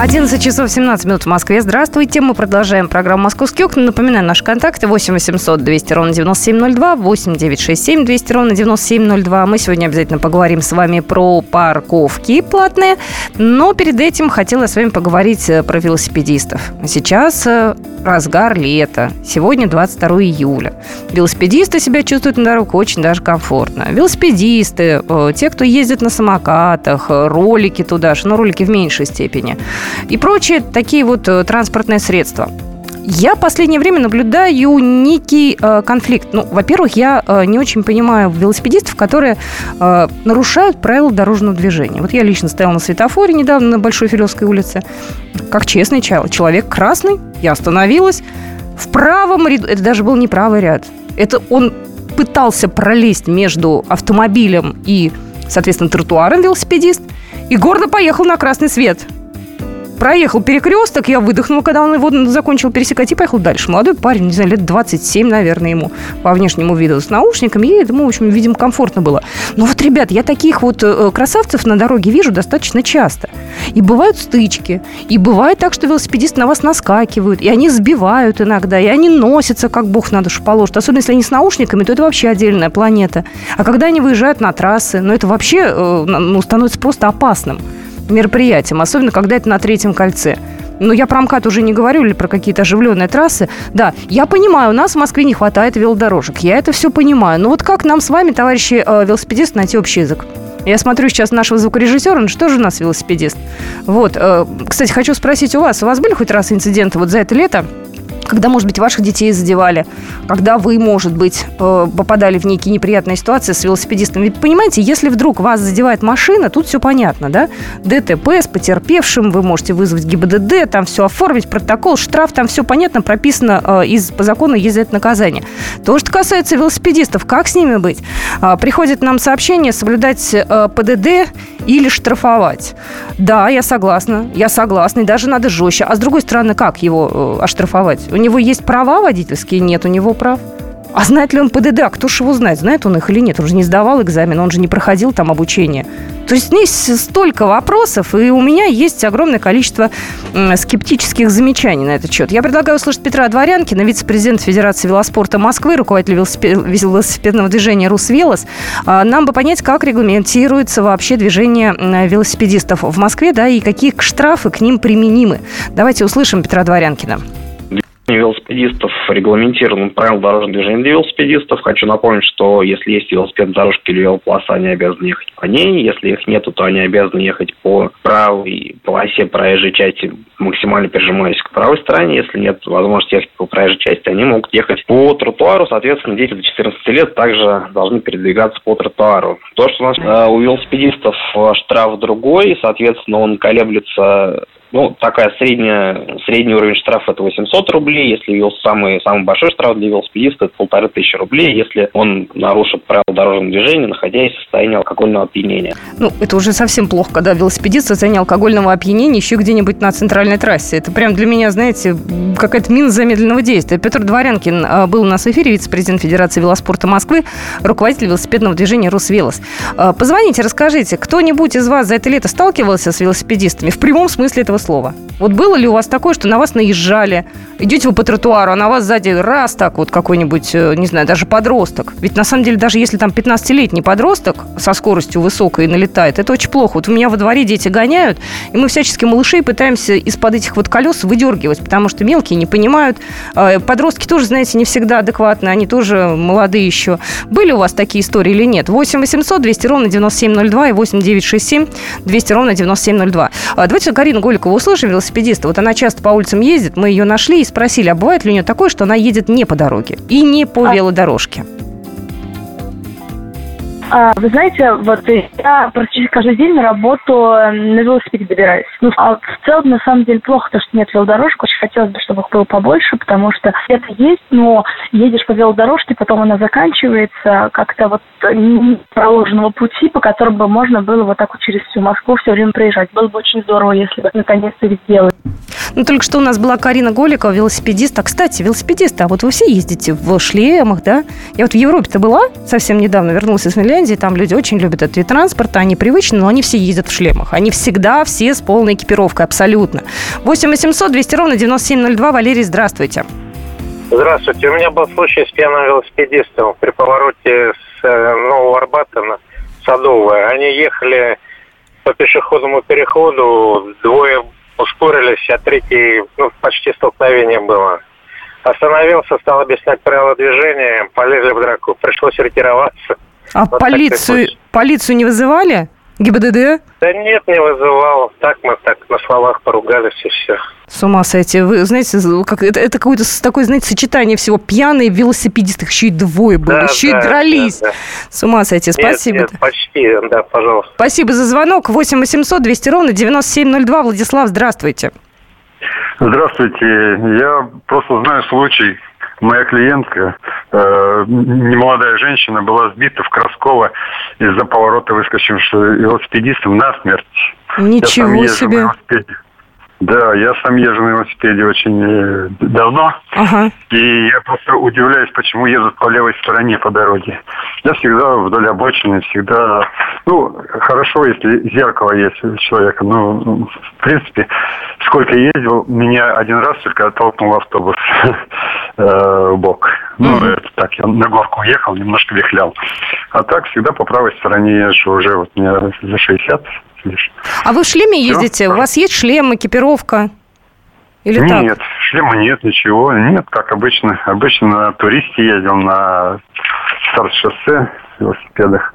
11 часов 17 минут в Москве. Здравствуйте. Мы продолжаем программу «Московские окна». Напоминаю, наши контакты 8 800 200 ровно 9702, 8 967 200 ровно 9702. Мы сегодня обязательно поговорим с вами про парковки платные. Но перед этим хотела с вами поговорить э, про велосипедистов. Сейчас э, разгар лета. Сегодня 22 июля. Велосипедисты себя чувствуют на дорогах очень даже комфортно. Велосипедисты, э, те, кто ездит на самокатах, ролики туда же, но ролики в меньшей степени – и прочие такие вот э, транспортные средства. Я в последнее время наблюдаю некий э, конфликт. Ну, во-первых, я э, не очень понимаю велосипедистов, которые э, нарушают правила дорожного движения. Вот я лично стояла на светофоре недавно на Большой Филевской улице. Как честный человек красный, я остановилась. В правом ряду, это даже был не правый ряд, это он пытался пролезть между автомобилем и, соответственно, тротуаром велосипедист, и гордо поехал на красный свет – проехал перекресток, я выдохнула, когда он его закончил пересекать, и поехал дальше. Молодой парень, не знаю, лет 27, наверное, ему по внешнему виду, с наушниками, и ему, в общем, видимо, комфортно было. Но вот, ребят, я таких вот э, красавцев на дороге вижу достаточно часто. И бывают стычки, и бывает так, что велосипедисты на вас наскакивают, и они сбивают иногда, и они носятся, как бог на душу положит. Особенно, если они с наушниками, то это вообще отдельная планета. А когда они выезжают на трассы, ну, это вообще э, ну, становится просто опасным мероприятием, особенно когда это на третьем кольце. Ну, я про МКАД уже не говорю, или про какие-то оживленные трассы. Да, я понимаю, у нас в Москве не хватает велодорожек. Я это все понимаю. Но вот как нам с вами, товарищи э, велосипедисты, найти общий язык? Я смотрю сейчас нашего звукорежиссера, ну что же у нас велосипедист? Вот, э, кстати, хочу спросить у вас, у вас были хоть раз инциденты вот за это лето, когда, может быть, ваших детей задевали, когда вы, может быть, э, попадали в некие неприятные ситуации с велосипедистом. Ведь, понимаете, если вдруг вас задевает машина, тут все понятно, да? ДТП с потерпевшим, вы можете вызвать ГИБДД, там все оформить, протокол, штраф, там все понятно, прописано э, из, по закону есть за наказание. То, что касается велосипедистов, как с ними быть? А, приходит нам сообщение соблюдать э, ПДД или штрафовать. Да, я согласна, я согласна, и даже надо жестче. А с другой стороны, как его оштрафовать? У него есть права водительские? Нет у него прав. А знает ли он ПДД? А кто же его знает? Знает он их или нет? Он же не сдавал экзамен, он же не проходил там обучение. То есть есть столько вопросов, и у меня есть огромное количество скептических замечаний на этот счет. Я предлагаю услышать Петра Дворянкина, вице-президент Федерации велоспорта Москвы, руководитель велосипедного движения «Русвелос». А, нам бы понять, как регламентируется вообще движение велосипедистов в Москве, да, и какие штрафы к ним применимы. Давайте услышим Петра Дворянкина велосипедистов регламентировано правила дорожного движения для велосипедистов. Хочу напомнить, что если есть велосипедные дорожки или велополоса, они обязаны ехать по ней. Если их нету, то они обязаны ехать по правой полосе проезжей части, максимально прижимаясь к правой стороне. Если нет возможности ехать по проезжей части, они могут ехать по тротуару. Соответственно, дети до 14 лет также должны передвигаться по тротуару. То, что у нас э, у велосипедистов штраф другой, соответственно, он колеблется ну, такая средняя, средний уровень штрафа это 800 рублей. Если вел самый, самый большой штраф для велосипедиста, это полторы тысячи рублей, если он нарушит правила дорожного движения, находясь в состоянии алкогольного опьянения. Ну, это уже совсем плохо, когда велосипедист в состоянии алкогольного опьянения еще где-нибудь на центральной трассе. Это прям для меня, знаете, какая-то мина замедленного действия. Петр Дворянкин а, был у нас в эфире, вице-президент Федерации велоспорта Москвы, руководитель велосипедного движения «Русвелос». А, позвоните, расскажите, кто-нибудь из вас за это лето сталкивался с велосипедистами в прямом смысле этого слова. Вот было ли у вас такое, что на вас наезжали, идете вы по тротуару, а на вас сзади раз так вот какой-нибудь, э, не знаю, даже подросток. Ведь на самом деле, даже если там 15-летний подросток со скоростью высокой налетает, это очень плохо. Вот у меня во дворе дети гоняют, и мы всячески малышей пытаемся из-под этих вот колес выдергивать, потому что мелкие не понимают. А, подростки тоже, знаете, не всегда адекватны, они тоже молодые еще. Были у вас такие истории или нет? 8 800 200 ровно 9702 и 8 967 200 ровно 9702. А, давайте Карину Голикову услышим, велосипедиста. Вот она часто по улицам ездит, мы ее нашли и спросили, а бывает ли у нее такое, что она едет не по дороге и не по а... велодорожке? А, вы знаете, вот я практически каждый день на работу на велосипеде добираюсь. Ну, а в целом, на самом деле, плохо то, что нет велодорожек. Хотелось бы, чтобы их было побольше, потому что это есть, но едешь по велодорожке, потом она заканчивается как-то вот проложенного пути, по которому бы можно было вот так вот через всю Москву все время проезжать. Было бы очень здорово, если бы наконец-то их сделали. Ну, только что у нас была Карина Голикова, велосипедист. А, кстати, велосипедисты, а вот вы все ездите в шлемах, да? Я вот в Европе-то была совсем недавно, вернулась из Финляндии, там люди очень любят этот вид транспорта, они привычны, но они все ездят в шлемах. Они всегда все с полной экипировкой, абсолютно. 8 800 200 ровно 9702. Валерий, здравствуйте. Здравствуйте. У меня был случай с пьяным велосипедистом при повороте с э, Нового Арбата на Садовое. Они ехали по пешеходному переходу, двое ускорились, а третий, ну, почти столкновение было. Остановился, стал объяснять правила движения, полезли в драку. Пришлось ретироваться. А вот полицию, полицию не вызывали? ГИБДД? Да нет, не вызывал. Так мы так на словах все. С ума сойти. Вы знаете, как, это, это какое-то такое, знаете, сочетание всего. Пьяные велосипедисты, еще и двое было, да, еще да, и дрались. Да, да. С ума сойти. Спасибо. Нет, нет, почти, да, пожалуйста. Спасибо за звонок. 8 800 200 ровно 9702. Владислав, здравствуйте. Здравствуйте. Я просто знаю случай. Моя клиентка, э, немолодая женщина, была сбита в Красково из-за поворота выскочившим велосипедистом насмерть. Ничего себе. Да, я сам езжу на велосипеде очень э, давно. Ага. И я просто удивляюсь, почему едут по левой стороне по дороге. Я всегда вдоль обочины, всегда... Ну, хорошо, если зеркало есть у человека. Но, в принципе, сколько ездил, меня один раз только оттолкнул автобус э, в бок. Ну, это так, я на горку уехал, немножко вихлял. А так всегда по правой стороне езжу уже, вот мне за 60 лишь. А вы в шлеме ездите? Все? У вас есть шлем, экипировка? Или нет, так? шлема нет, ничего. Нет, как обычно. Обычно на туристе ездил на старт-шоссе велосипедах.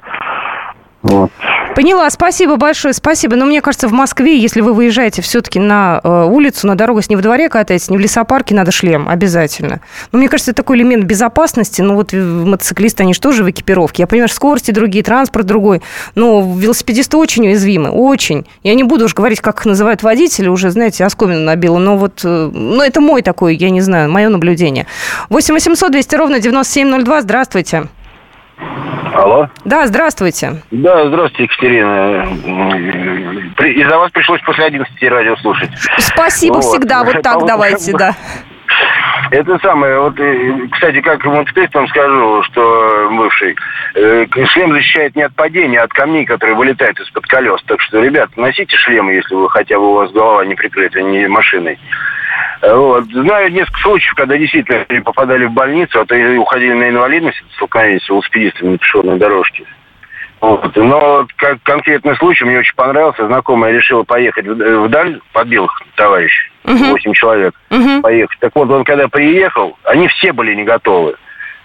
Вот. Поняла, спасибо большое, спасибо. Но мне кажется, в Москве, если вы выезжаете все-таки на э, улицу, на дорогу, не в дворе катаетесь, не в лесопарке, надо шлем обязательно. Но мне кажется, это такой элемент безопасности. Ну вот мотоциклисты, они же тоже в экипировке. Я понимаю, скорости другие, транспорт другой. Но велосипедисты очень уязвимы, очень. Я не буду уж говорить, как их называют водители, уже, знаете, оскомину набило. Но вот, э, ну это мой такой, я не знаю, мое наблюдение. 8 800 200 ровно 9702, здравствуйте. Алло. Да, здравствуйте. Да, здравствуйте, Екатерина. Из-за вас пришлось после 11 радио слушать. Спасибо вот. всегда, вот так давайте, да. Это самое, вот, э, кстати, как мотоциклист вам скажу, что бывший, э, шлем защищает не от падения, а от камней, которые вылетают из-под колес. Так что, ребят, носите шлемы, если вы хотя бы у вас голова не прикрыта не машиной. Вот. Знаю несколько случаев, когда действительно попадали в больницу, а то и уходили на инвалидность, столкновение с велосипедистами на пешеходной дорожке. Вот. Но как конкретный случай мне очень понравился. Знакомая решила поехать вдаль, подбил товарищ, uh-huh. человек, uh-huh. поехать. Так вот, он когда приехал, они все были не готовы.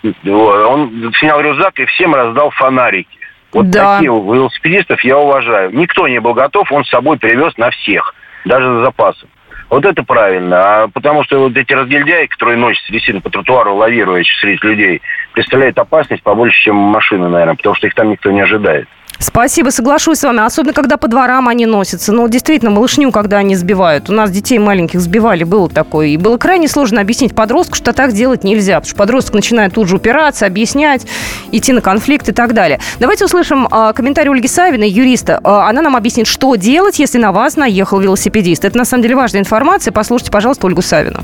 Вот. Он снял рюкзак и всем раздал фонарики. Вот да. таких велосипедистов я уважаю. Никто не был готов, он с собой привез на всех, даже за запасом. Вот это правильно. А потому что вот эти разгильдяи, которые носятся действительно по тротуару, лавируя среди людей, представляют опасность побольше, чем машины, наверное, потому что их там никто не ожидает. Спасибо, соглашусь с вами. Особенно, когда по дворам они носятся. Ну, действительно, малышню, когда они сбивают. У нас детей маленьких сбивали, было такое. И было крайне сложно объяснить подростку, что так делать нельзя. Потому что подросток начинает тут же упираться, объяснять, идти на конфликт и так далее. Давайте услышим э, комментарий Ольги Савиной, юриста. Э, она нам объяснит, что делать, если на вас наехал велосипедист. Это, на самом деле, важная информация. Послушайте, пожалуйста, Ольгу Савину.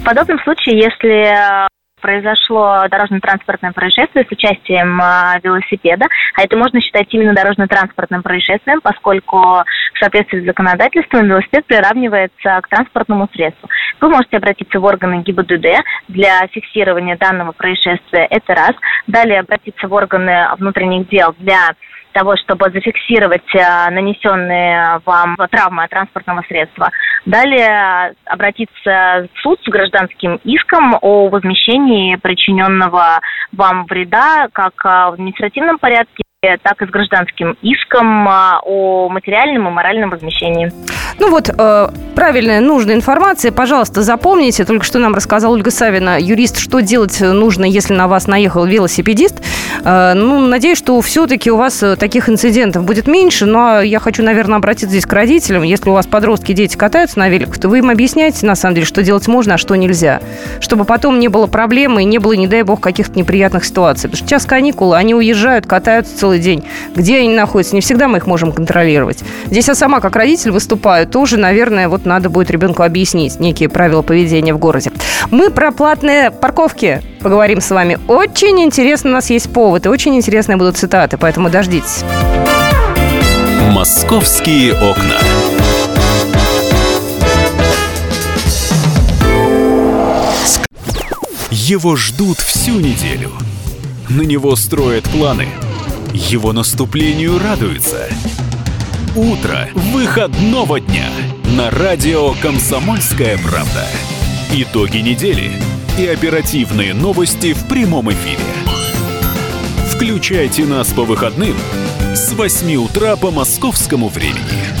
В подобном случае, если произошло дорожно-транспортное происшествие с участием э, велосипеда, а это можно считать именно дорожно-транспортным происшествием, поскольку в соответствии с законодательством велосипед приравнивается к транспортному средству. Вы можете обратиться в органы ГИБДД для фиксирования данного происшествия, это раз. Далее обратиться в органы внутренних дел для того, чтобы зафиксировать э, нанесенные вам травмы от транспортного средства. Далее обратиться в суд с гражданским иском о возмещении причиненного вам вреда как э, в административном порядке, так и с гражданским иском э, о материальном и моральном возмещении. Ну вот, э, правильная, нужная информация. Пожалуйста, запомните. Только что нам рассказал Ольга Савина, юрист, что делать нужно, если на вас наехал велосипедист. Э, ну, надеюсь, что все-таки у вас э, таких инцидентов будет меньше. Но я хочу, наверное, обратиться здесь к родителям. Если у вас подростки, дети катаются на великах, то вы им объясняете, на самом деле, что делать можно, а что нельзя. Чтобы потом не было проблемы и не было, не дай бог, каких-то неприятных ситуаций. Потому что сейчас каникулы, они уезжают, катаются целый день. Где они находятся? Не всегда мы их можем контролировать. Здесь я сама, как родитель, выступаю. Тоже, наверное, вот надо будет ребенку объяснить некие правила поведения в городе. Мы про платные парковки поговорим с вами. Очень интересно, у нас есть повод, и очень интересные будут цитаты, поэтому дождитесь. «Московские окна». Его ждут всю неделю. На него строят планы. Его наступлению радуются. Утро выходного дня на радио «Комсомольская правда». Итоги недели и оперативные новости в прямом эфире. Включайте нас по выходным с 8 утра по московскому времени.